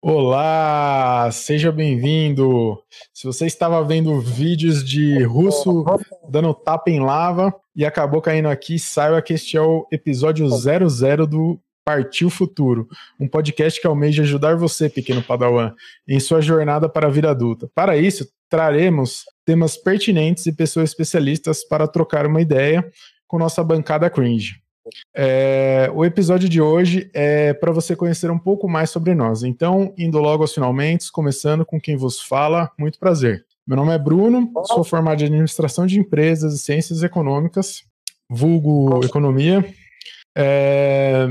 Olá, seja bem-vindo. Se você estava vendo vídeos de russo dando tapa em lava e acabou caindo aqui, saiba que este é o episódio 00 do Partiu Futuro, um podcast que almeja ajudar você, pequeno padawan, em sua jornada para a vida adulta. Para isso, traremos temas pertinentes e pessoas especialistas para trocar uma ideia com nossa bancada cringe. É, o episódio de hoje é para você conhecer um pouco mais sobre nós. Então, indo logo aos finalmente, começando com quem vos fala, muito prazer. Meu nome é Bruno, sou formado em Administração de Empresas e Ciências Econômicas, vulgo Economia. É,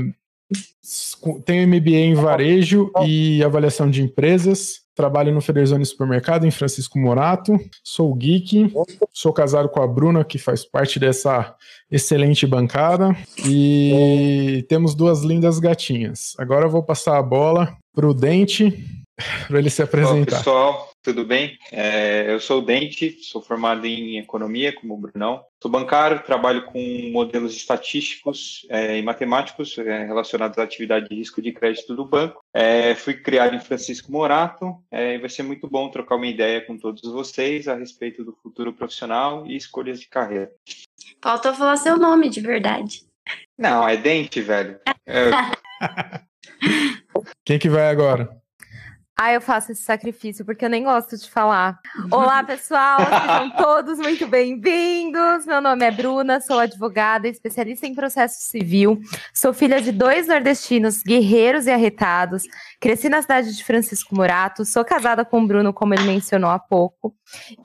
tenho MBA em Varejo e Avaliação de Empresas. Trabalho no Federzone Supermercado, em Francisco Morato. Sou geek. Sou casado com a Bruna, que faz parte dessa excelente bancada. E temos duas lindas gatinhas. Agora eu vou passar a bola para o Dente, para ele se apresentar. Olá, pessoal, tudo bem? É, eu sou o Dente, sou formado em Economia, como o Brunão. Sou bancário, trabalho com modelos estatísticos é, e matemáticos é, relacionados à atividade de risco de crédito do banco. É, fui criado em Francisco Morato é, e vai ser muito bom trocar uma ideia com todos vocês a respeito do futuro profissional e escolhas de carreira. Faltou falar seu nome de verdade. Não, é Dente, velho. Quem que vai agora? Ah, eu faço esse sacrifício porque eu nem gosto de falar. Olá, pessoal, sejam todos muito bem-vindos. Meu nome é Bruna, sou advogada, especialista em processo civil. Sou filha de dois nordestinos, guerreiros e arretados. Cresci na cidade de Francisco Morato, sou casada com o Bruno, como ele mencionou há pouco.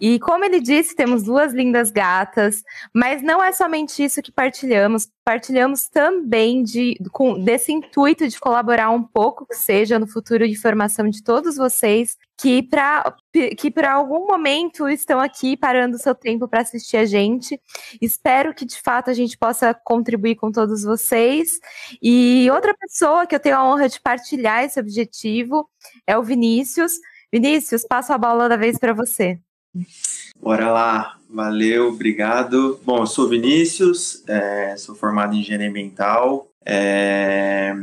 E como ele disse, temos duas lindas gatas, mas não é somente isso que partilhamos. Partilhamos também de, com, desse intuito de colaborar um pouco, que seja no futuro de formação de todos vocês, que para que por algum momento estão aqui parando seu tempo para assistir a gente. Espero que de fato a gente possa contribuir com todos vocês. E outra pessoa que eu tenho a honra de partilhar esse objetivo é o Vinícius. Vinícius, passo a bola da vez para você. Bora lá, valeu, obrigado. Bom, eu sou Vinícius, é, sou formado em engenharia ambiental. É,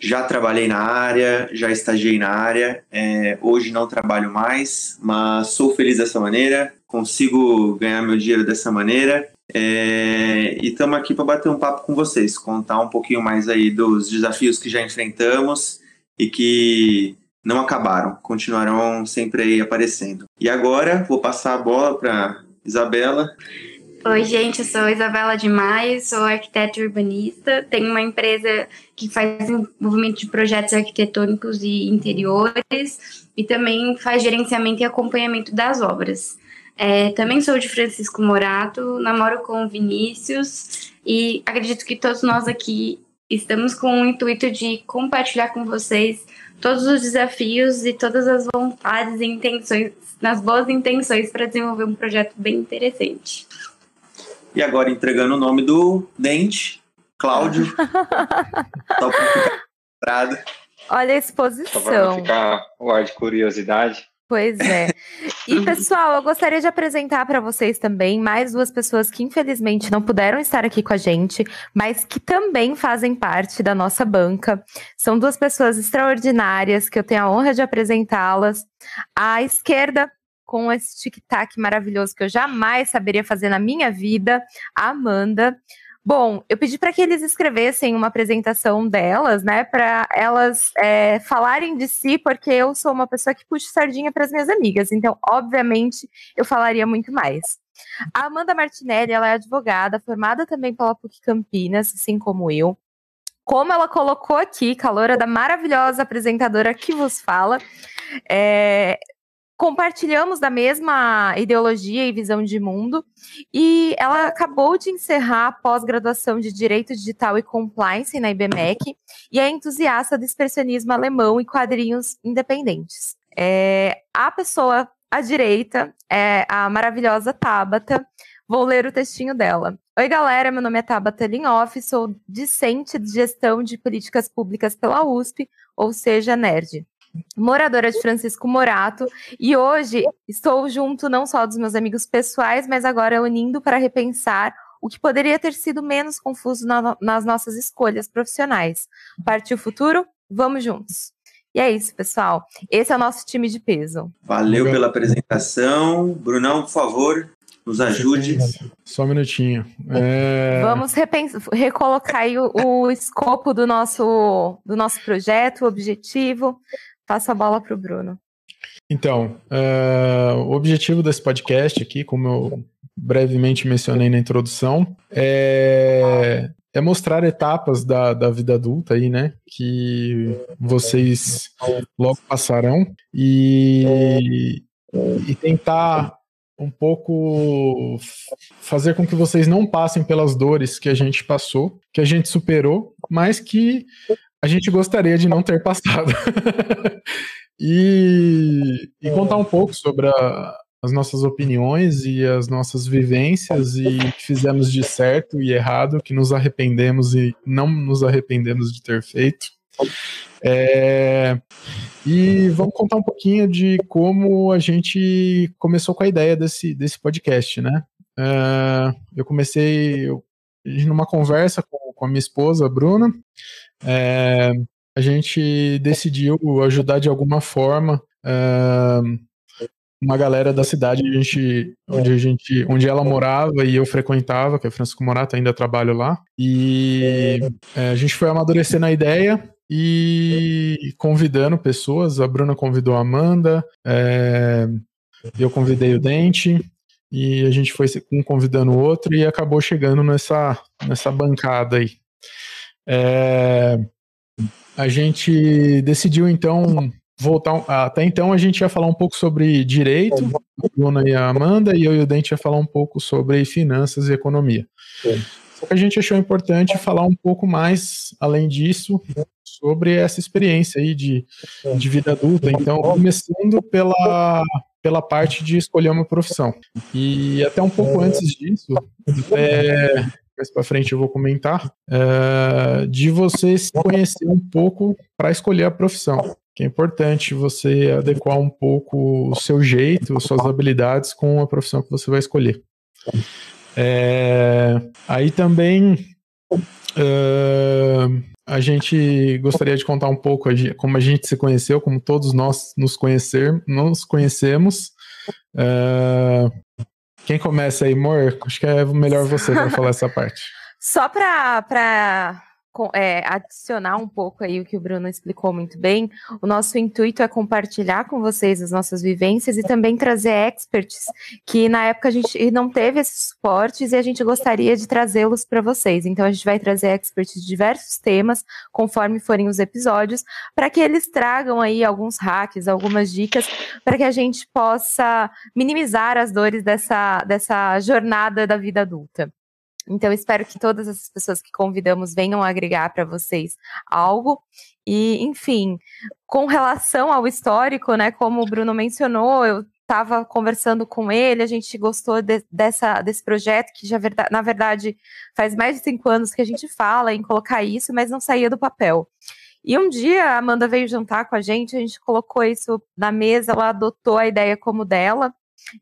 já trabalhei na área, já estagiei na área, é, hoje não trabalho mais, mas sou feliz dessa maneira, consigo ganhar meu dinheiro dessa maneira. É, e estamos aqui para bater um papo com vocês, contar um pouquinho mais aí dos desafios que já enfrentamos e que não acabaram, continuarão sempre aí aparecendo. E agora vou passar a bola para Isabela. Oi, gente, eu sou Isabela Demais, sou arquiteta urbanista, tenho uma empresa que faz desenvolvimento de projetos arquitetônicos e interiores e também faz gerenciamento e acompanhamento das obras. É, também sou de Francisco Morato, namoro com o Vinícius e acredito que todos nós aqui estamos com o intuito de compartilhar com vocês todos os desafios e todas as vontades e intenções, nas boas intenções para desenvolver um projeto bem interessante. E agora entregando o nome do Dente, Cláudio. só para ficar Olha a exposição. Só para ficar o ar de curiosidade. Pois é. E pessoal, eu gostaria de apresentar para vocês também mais duas pessoas que infelizmente não puderam estar aqui com a gente, mas que também fazem parte da nossa banca. São duas pessoas extraordinárias que eu tenho a honra de apresentá-las. À esquerda, com esse tic-tac maravilhoso que eu jamais saberia fazer na minha vida, a Amanda. Bom, eu pedi para que eles escrevessem uma apresentação delas, né, para elas é, falarem de si, porque eu sou uma pessoa que puxa sardinha para as minhas amigas, então, obviamente, eu falaria muito mais. A Amanda Martinelli, ela é advogada, formada também pela PUC Campinas, assim como eu. Como ela colocou aqui, calora da maravilhosa apresentadora que vos fala, é, compartilhamos da mesma ideologia e visão de mundo, e ela acabou de encerrar a pós-graduação de Direito Digital e Compliance na IBMEC, e é entusiasta do expressionismo alemão e quadrinhos independentes. É, a pessoa à direita é a maravilhosa Tabata, vou ler o textinho dela. Oi, galera, meu nome é Tabata Linhoff, sou discente de gestão de políticas públicas pela USP, ou seja, nerd moradora de Francisco Morato, e hoje estou junto não só dos meus amigos pessoais, mas agora unindo para repensar o que poderia ter sido menos confuso na, nas nossas escolhas profissionais. Partiu o futuro? Vamos juntos! E é isso, pessoal. Esse é o nosso time de peso. Valeu pela apresentação. Brunão, por favor, nos ajude. Só um minutinho. É... Vamos recolocar o, o escopo do nosso, do nosso projeto, o objetivo. Passo a bola para o Bruno. Então, uh, o objetivo desse podcast aqui, como eu brevemente mencionei na introdução, é, é mostrar etapas da, da vida adulta aí, né? Que vocês logo passarão e, e tentar um pouco fazer com que vocês não passem pelas dores que a gente passou, que a gente superou, mas que a gente gostaria de não ter passado. e, e, contar um pouco sobre a, as nossas opiniões e as nossas vivências e o que fizemos de certo e errado, que nos arrependemos e não nos arrependemos de ter feito. É, e vamos contar um pouquinho de como a gente começou com a ideia desse, desse podcast, né? É, eu comecei eu, numa conversa com, com, a minha esposa, a Bruna. É, a gente decidiu ajudar de alguma forma é, uma galera da cidade a gente, onde a gente, onde ela morava e eu frequentava, que é Francisco Morato, ainda trabalho lá. E é, a gente foi amadurecendo a ideia e convidando pessoas. A Bruna convidou a Amanda, é, eu convidei o Dente, e a gente foi um convidando o outro e acabou chegando nessa, nessa bancada aí. É, a gente decidiu então voltar. Até então a gente ia falar um pouco sobre direito, a Bruna e a Amanda, e eu e o Dente ia falar um pouco sobre finanças e economia. Só que a gente achou importante falar um pouco mais, além disso, sobre essa experiência aí de, de vida adulta. Então, começando pela, pela parte de escolher uma profissão. E até um pouco antes disso, é, mais para frente eu vou comentar, é, de você se conhecer um pouco para escolher a profissão. Que é importante você adequar um pouco o seu jeito, suas habilidades com a profissão que você vai escolher. É, aí também uh, a gente gostaria de contar um pouco como a gente se conheceu, como todos nós nos conhecer, nos conhecemos. Quem começa aí, amor? Acho que é melhor você para falar essa parte. Só para é, adicionar um pouco aí o que o Bruno explicou muito bem, o nosso intuito é compartilhar com vocês as nossas vivências e também trazer experts que na época a gente não teve esses suportes e a gente gostaria de trazê-los para vocês. Então a gente vai trazer experts de diversos temas, conforme forem os episódios, para que eles tragam aí alguns hacks, algumas dicas, para que a gente possa minimizar as dores dessa, dessa jornada da vida adulta. Então, espero que todas as pessoas que convidamos venham agregar para vocês algo. E, enfim, com relação ao histórico, né, como o Bruno mencionou, eu estava conversando com ele, a gente gostou de, dessa, desse projeto, que já, na verdade faz mais de cinco anos que a gente fala em colocar isso, mas não saía do papel. E um dia a Amanda veio jantar com a gente, a gente colocou isso na mesa, ela adotou a ideia como dela.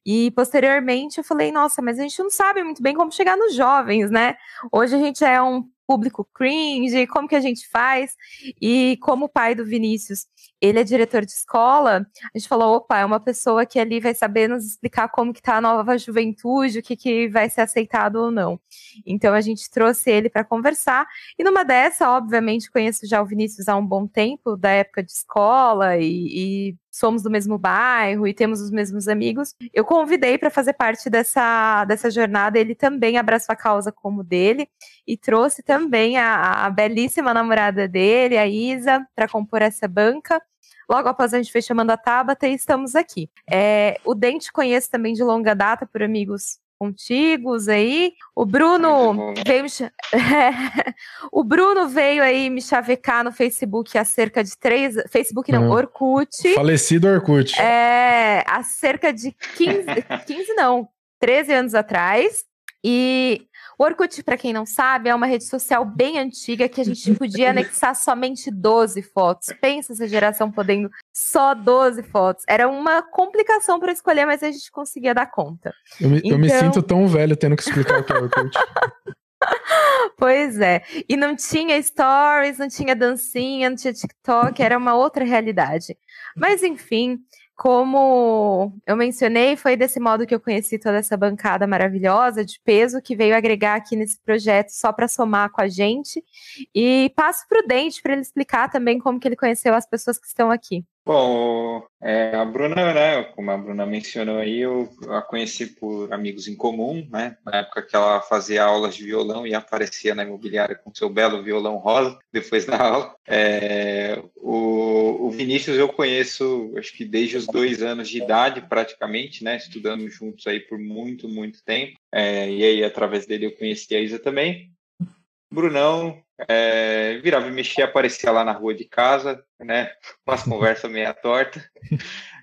E posteriormente eu falei, nossa, mas a gente não sabe muito bem como chegar nos jovens, né? Hoje a gente é um público cringe, como que a gente faz? E como pai do Vinícius, ele é diretor de escola, a gente falou, opa, é uma pessoa que ali vai saber nos explicar como que tá a nova juventude, o que, que vai ser aceitado ou não. Então a gente trouxe ele para conversar, e numa dessa, obviamente, conheço já o Vinícius há um bom tempo, da época de escola, e, e somos do mesmo bairro e temos os mesmos amigos. Eu convidei para fazer parte dessa, dessa jornada, ele também abraçou a causa como dele e trouxe também a, a belíssima namorada dele, a Isa, para compor essa banca. Logo após a gente foi chamando a Tabata e estamos aqui. É, o Dente conheço também de longa data por amigos contigos aí. O Bruno veio me... o Bruno veio aí me chavecar no Facebook há cerca de três. Facebook não, uhum. Orkut. Falecido Orkut. É, há cerca de 15, 15 não, 13 anos atrás. E o Orkut, para quem não sabe, é uma rede social bem antiga que a gente podia anexar somente 12 fotos. Pensa essa geração podendo só 12 fotos. Era uma complicação para escolher, mas a gente conseguia dar conta. Eu me, então... eu me, então sinto tão velho tendo que explicar o que é Orkut. Pois é. E não tinha stories, não tinha dancinha, não tinha TikTok, era uma outra realidade. Mas enfim, como eu mencionei, foi desse modo que eu conheci toda essa bancada maravilhosa de peso que veio agregar aqui nesse projeto só para somar com a gente. E passo para o Dente para ele explicar também como que ele conheceu as pessoas que estão aqui. Bom, é, a Bruna, né, como a Bruna mencionou aí, eu a conheci por amigos em comum, né, na época que ela fazia aulas de violão e aparecia na imobiliária com seu belo violão rosa, depois da aula. É, o, o, Vinícius eu conheço, acho que desde os dois anos de idade, praticamente, né, estudando juntos aí por muito, muito tempo, é, e aí através dele eu conheci a Isa também. Brunão, é, virava e mexia, aparecia lá na rua de casa, né? Umas conversas meia torta.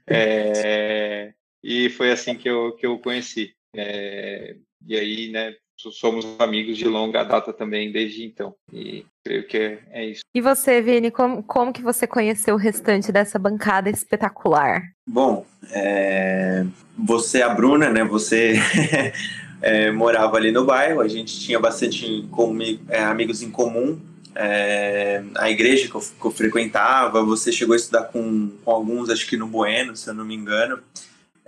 É, e foi assim que eu, que eu conheci. É, e aí, né, somos amigos de longa data também desde então. E creio que é, é isso. E você, Vini, como, como que você conheceu o restante dessa bancada espetacular? Bom, é, você, a Bruna, né? Você é, morava ali no bairro, a gente tinha bastante é, amigos em comum. É, a igreja que eu, que eu, frequentava, você chegou a estudar com, com, alguns, acho que no Bueno, se eu não me engano.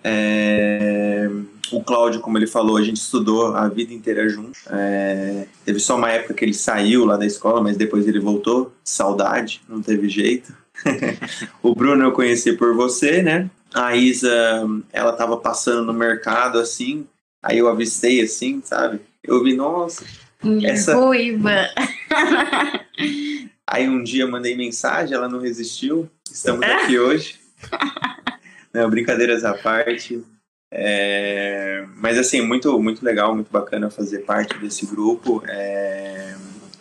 É, o Cláudio, como ele falou, a gente estudou a vida inteira junto. É, teve só uma época que ele saiu lá da escola, mas depois ele voltou. Saudade, não teve jeito. o Bruno eu conheci por você, né? A Isa, ela tava passando no mercado assim, Aí eu avistei assim, sabe? Eu vi, nossa. Essa... Ruiva. Aí um dia mandei mensagem, ela não resistiu. Estamos aqui hoje. não, brincadeiras à parte. É... Mas assim, muito, muito legal, muito bacana fazer parte desse grupo. É...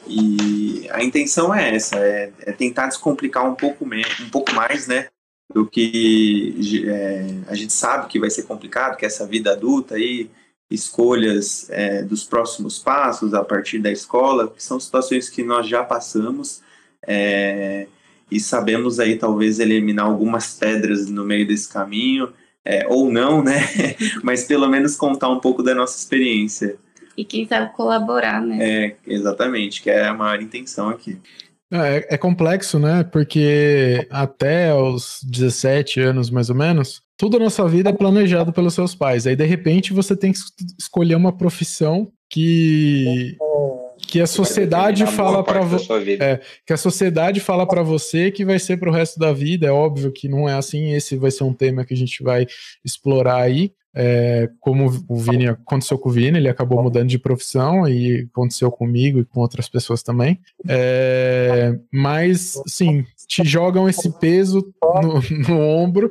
E a intenção é essa, é, é tentar descomplicar um pouco, um pouco mais, né? Do que é, a gente sabe que vai ser complicado, que é essa vida adulta aí, escolhas é, dos próximos passos a partir da escola, que são situações que nós já passamos é, e sabemos aí talvez eliminar algumas pedras no meio desse caminho, é, ou não, né? Mas pelo menos contar um pouco da nossa experiência. E quem sabe colaborar, né? É, exatamente, que é a maior intenção aqui. É, é, complexo, né? Porque até os 17 anos, mais ou menos, tudo na sua vida é planejado pelos seus pais. Aí, de repente, você tem que escolher uma profissão que que a sociedade fala para você é, que a sociedade fala para você que vai ser para o resto da vida. É óbvio que não é assim. Esse vai ser um tema que a gente vai explorar aí. É, como o Vini aconteceu com o Vini ele acabou mudando de profissão e aconteceu comigo e com outras pessoas também. É, mas sim te jogam esse peso no, no ombro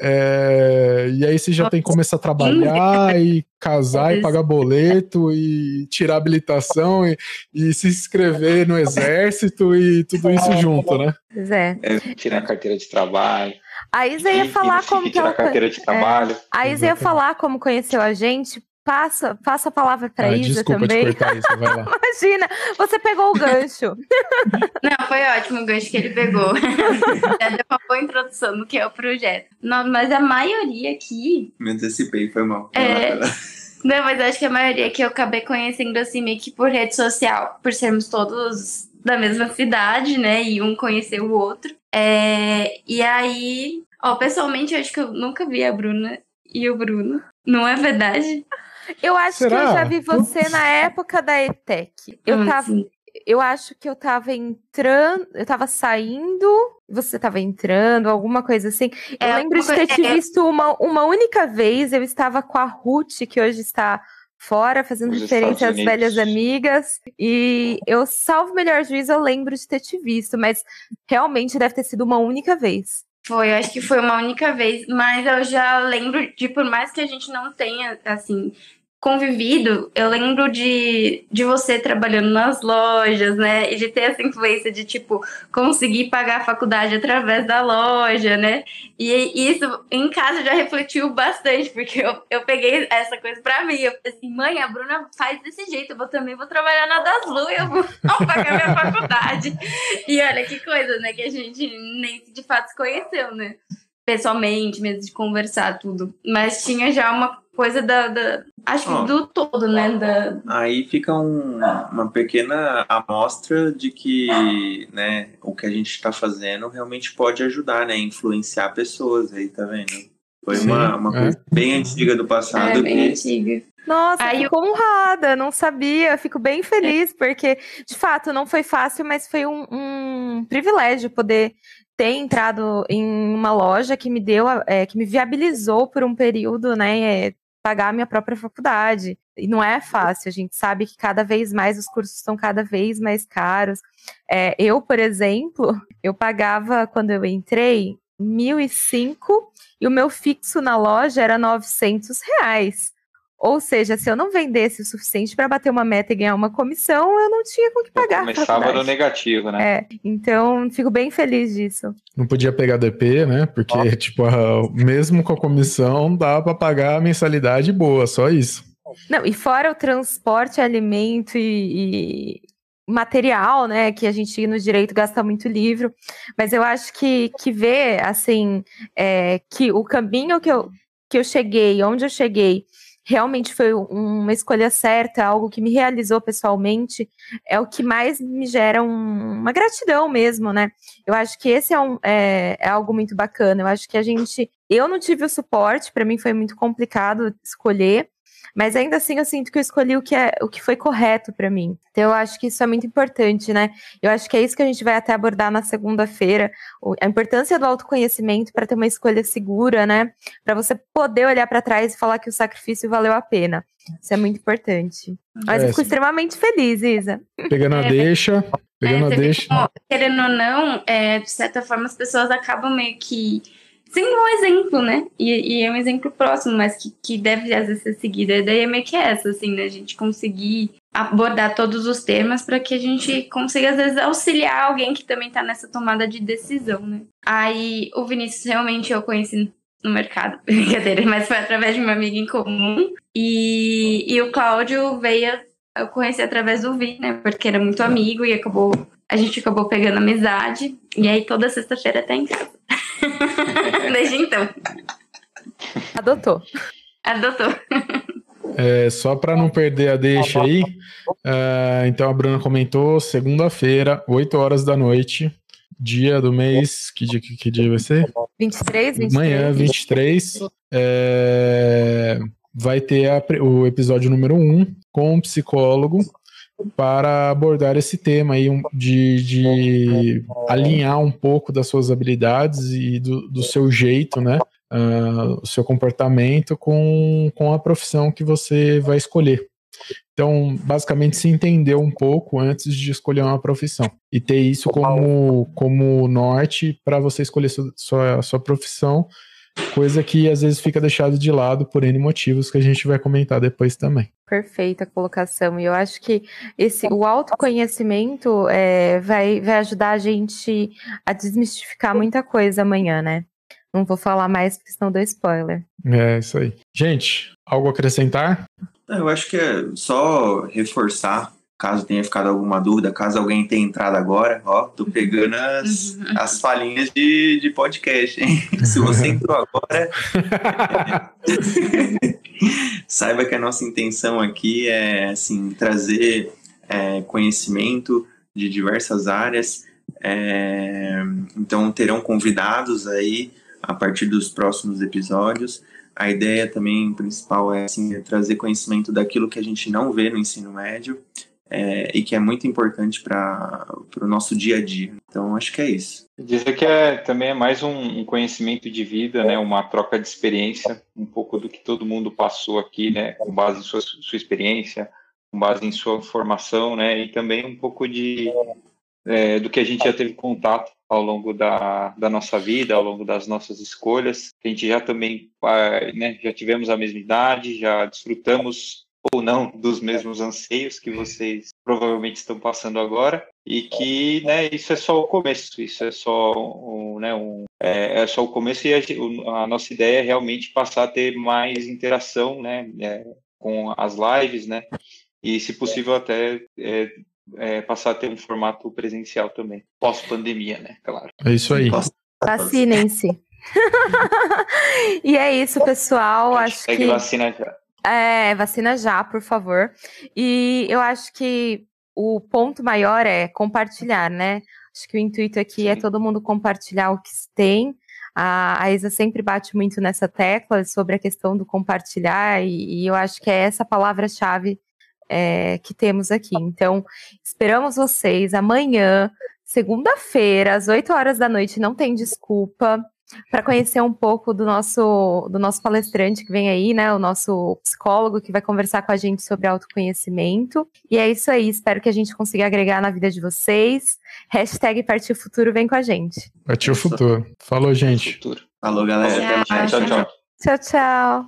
é, e aí você já tem que começar a trabalhar e casar e pagar boleto e tirar habilitação e, e se inscrever no exército e tudo isso junto, né? Pois é. é tirar a carteira de trabalho. A Isa ia falar como que ela... carteira de trabalho. É, a Isa ia falar como conheceu a gente Passa, passa a palavra para ah, Isa desculpa também. Te cortar, Isa, vai lá. Imagina, você pegou o gancho. Não, foi ótimo o gancho que ele pegou. Já deu uma boa introdução do que é o projeto. Não, mas a maioria aqui. Me antecipei, foi mal. É... Não, mas acho que a maioria que eu acabei conhecendo assim meio que por rede social, por sermos todos da mesma cidade, né? E um conhecer o outro. É... E aí, ó, pessoalmente eu acho que eu nunca vi a Bruna e o Bruno. Não é verdade? Eu acho Será? que eu já vi você na época da ETEC. Eu ah, tava. Sim. Eu acho que eu tava entrando, eu tava saindo, você tava entrando, alguma coisa assim. Eu é, lembro de ter te é, visto uma, uma única vez, eu estava com a Ruth, que hoje está fora, fazendo Os referência às velhas amigas. E eu, salvo melhor juízo, eu lembro de ter te visto, mas realmente deve ter sido uma única vez. Foi, acho que foi uma única vez, mas eu já lembro de, por mais que a gente não tenha, assim, convivido, eu lembro de, de você trabalhando nas lojas, né? E de ter essa influência de, tipo, conseguir pagar a faculdade através da loja, né? E isso em casa já refletiu bastante, porque eu, eu peguei essa coisa pra mim. Eu falei assim, mãe, a Bruna faz desse jeito, eu também vou trabalhar na Daslu, eu vou, vou pagar minha faculdade. E olha que coisa, né? Que a gente nem de fato se conheceu, né? pessoalmente, mesmo de conversar tudo. Mas tinha já uma, coisa da, da acho que do todo, né? Da... Aí fica um, uma pequena amostra de que, né, o que a gente está fazendo realmente pode ajudar, né, influenciar pessoas aí, tá vendo? Foi Sim, uma, uma é. coisa bem antiga do passado. É, bem que... antiga. Nossa, Aí fico eu... honrada, não sabia, fico bem feliz, porque, de fato, não foi fácil, mas foi um, um privilégio poder ter entrado em uma loja que me deu, é, que me viabilizou por um período, né, é, pagar a minha própria faculdade. E não é fácil, a gente sabe que cada vez mais os cursos estão cada vez mais caros. É, eu, por exemplo, eu pagava, quando eu entrei, 1.005 e o meu fixo na loja era 900 reais. Ou seja, se eu não vendesse o suficiente para bater uma meta e ganhar uma comissão, eu não tinha com que pagar. Eu começava no negativo, né? É, então fico bem feliz disso. Não podia pegar DP, né? Porque, tipo, a, mesmo com a comissão, dá para pagar a mensalidade boa, só isso. Não, e fora o transporte, alimento e, e material, né, que a gente no direito gasta muito livro, mas eu acho que, que ver, assim, é, que o caminho que eu, que eu cheguei, onde eu cheguei, realmente foi uma escolha certa, algo que me realizou pessoalmente, é o que mais me gera um, uma gratidão mesmo, né? Eu acho que esse é, um, é, é, algo muito bacana. Eu acho que a gente. Eu não tive o suporte, para mim foi muito complicado escolher. Mas ainda assim eu sinto que eu escolhi o que, é, o que foi correto para mim. Então eu acho que isso é muito importante, né? Eu acho que é isso que a gente vai até abordar na segunda-feira, a importância do autoconhecimento para ter uma escolha segura, né? Para você poder olhar para trás e falar que o sacrifício valeu a pena. Isso é muito importante. Mas é, eu fico extremamente feliz, Isa. Pegando a é, deixa, pegando é, a deixa. querendo ou não, é, de certa forma as pessoas acabam meio que sendo um exemplo, né? E, e, é um exemplo próximo, mas que, que deve às vezes ser seguido. A ideia é meio que essa, assim, né? A gente conseguir abordar todos os temas para que a gente consiga, às vezes, auxiliar alguém que também está nessa tomada de decisão, né? Aí o Vinícius realmente eu conheci no mercado, brincadeira, mas foi através de uma amiga em comum. E, e o Cláudio veio, eu conheci através do Vi, né? Porque era muito amigo e acabou, a gente acabou pegando amizade. E aí toda sexta-feira tá em casa. Desde então. Adotou. Adotou. É, só para não perder a deixa aí, uh, então a Bruna comentou, segunda-feira, 8 horas da noite, dia do mês, que dia, que, que dia vai ser? 23, 23. Manhã, 23, é, vai ter a, o episódio número 1 com um psicólogo para abordar esse tema aí de, de alinhar um pouco das suas habilidades e do, do seu jeito, né? Uh, o seu comportamento com, com a profissão que você vai escolher. Então, basicamente, se entender um pouco antes de escolher uma profissão. E ter isso como, como norte para você escolher sua, sua, sua profissão coisa que às vezes fica deixado de lado por N motivos que a gente vai comentar depois também. Perfeita colocação. E eu acho que esse, o autoconhecimento é, vai, vai ajudar a gente a desmistificar muita coisa amanhã, né? Não vou falar mais porque senão dou spoiler. É, isso aí. Gente, algo a acrescentar? Eu acho que é só reforçar caso tenha ficado alguma dúvida, caso alguém tenha entrado agora, ó, tô pegando as, uhum. as falinhas de, de podcast, hein? Se você entrou agora, saiba que a nossa intenção aqui é, assim, trazer é, conhecimento de diversas áreas, é, então terão convidados aí a partir dos próximos episódios. A ideia também principal é, assim, é trazer conhecimento daquilo que a gente não vê no ensino médio, é, e que é muito importante para o nosso dia a dia. Então, acho que é isso. Dizer que é, também é mais um, um, conhecimento de vida, né, uma troca de experiência, um pouco do que todo mundo passou aqui, né, com base em sua, sua experiência, com base em sua formação, né, e também um pouco de é, do que a gente já teve contato ao longo da, da nossa vida, ao longo das nossas escolhas. A gente já também né, já tivemos a mesma idade, já desfrutamos ou não dos mesmos anseios que vocês provavelmente estão passando agora e que né, isso é só o começo, isso é só um, né, um, é, é, só o começo e a, a, nossa ideia é realmente passar a ter mais interação né, é, com as lives, né, e se possível até é, é passar a ter um formato presencial também, pós-pandemia, né, claro. É isso aí. Vacinem-se. e é isso, pessoal. Acho que vacina já. É, vacina já, por favor. E eu acho que o ponto maior é compartilhar, né? Acho que o intuito aqui é Sim. é todo mundo compartilhar o que tem. A, a Isa sempre bate muito nessa tecla sobre a questão do compartilhar, e, e eu acho que é essa palavra-chave é, que temos aqui. Então, esperamos vocês amanhã, segunda-feira, às 8 horas da noite, não tem desculpa para conhecer um pouco do nosso, do nosso palestrante que vem aí, né? O nosso psicólogo que vai conversar com a gente sobre autoconhecimento. E é isso aí, espero que a gente consiga agregar na vida de vocês. Hashtag Partiu Futuro vem com a gente. Partiu Futuro. Falou, gente. Falou, galera. Tchau, tchau. Tchau, tchau.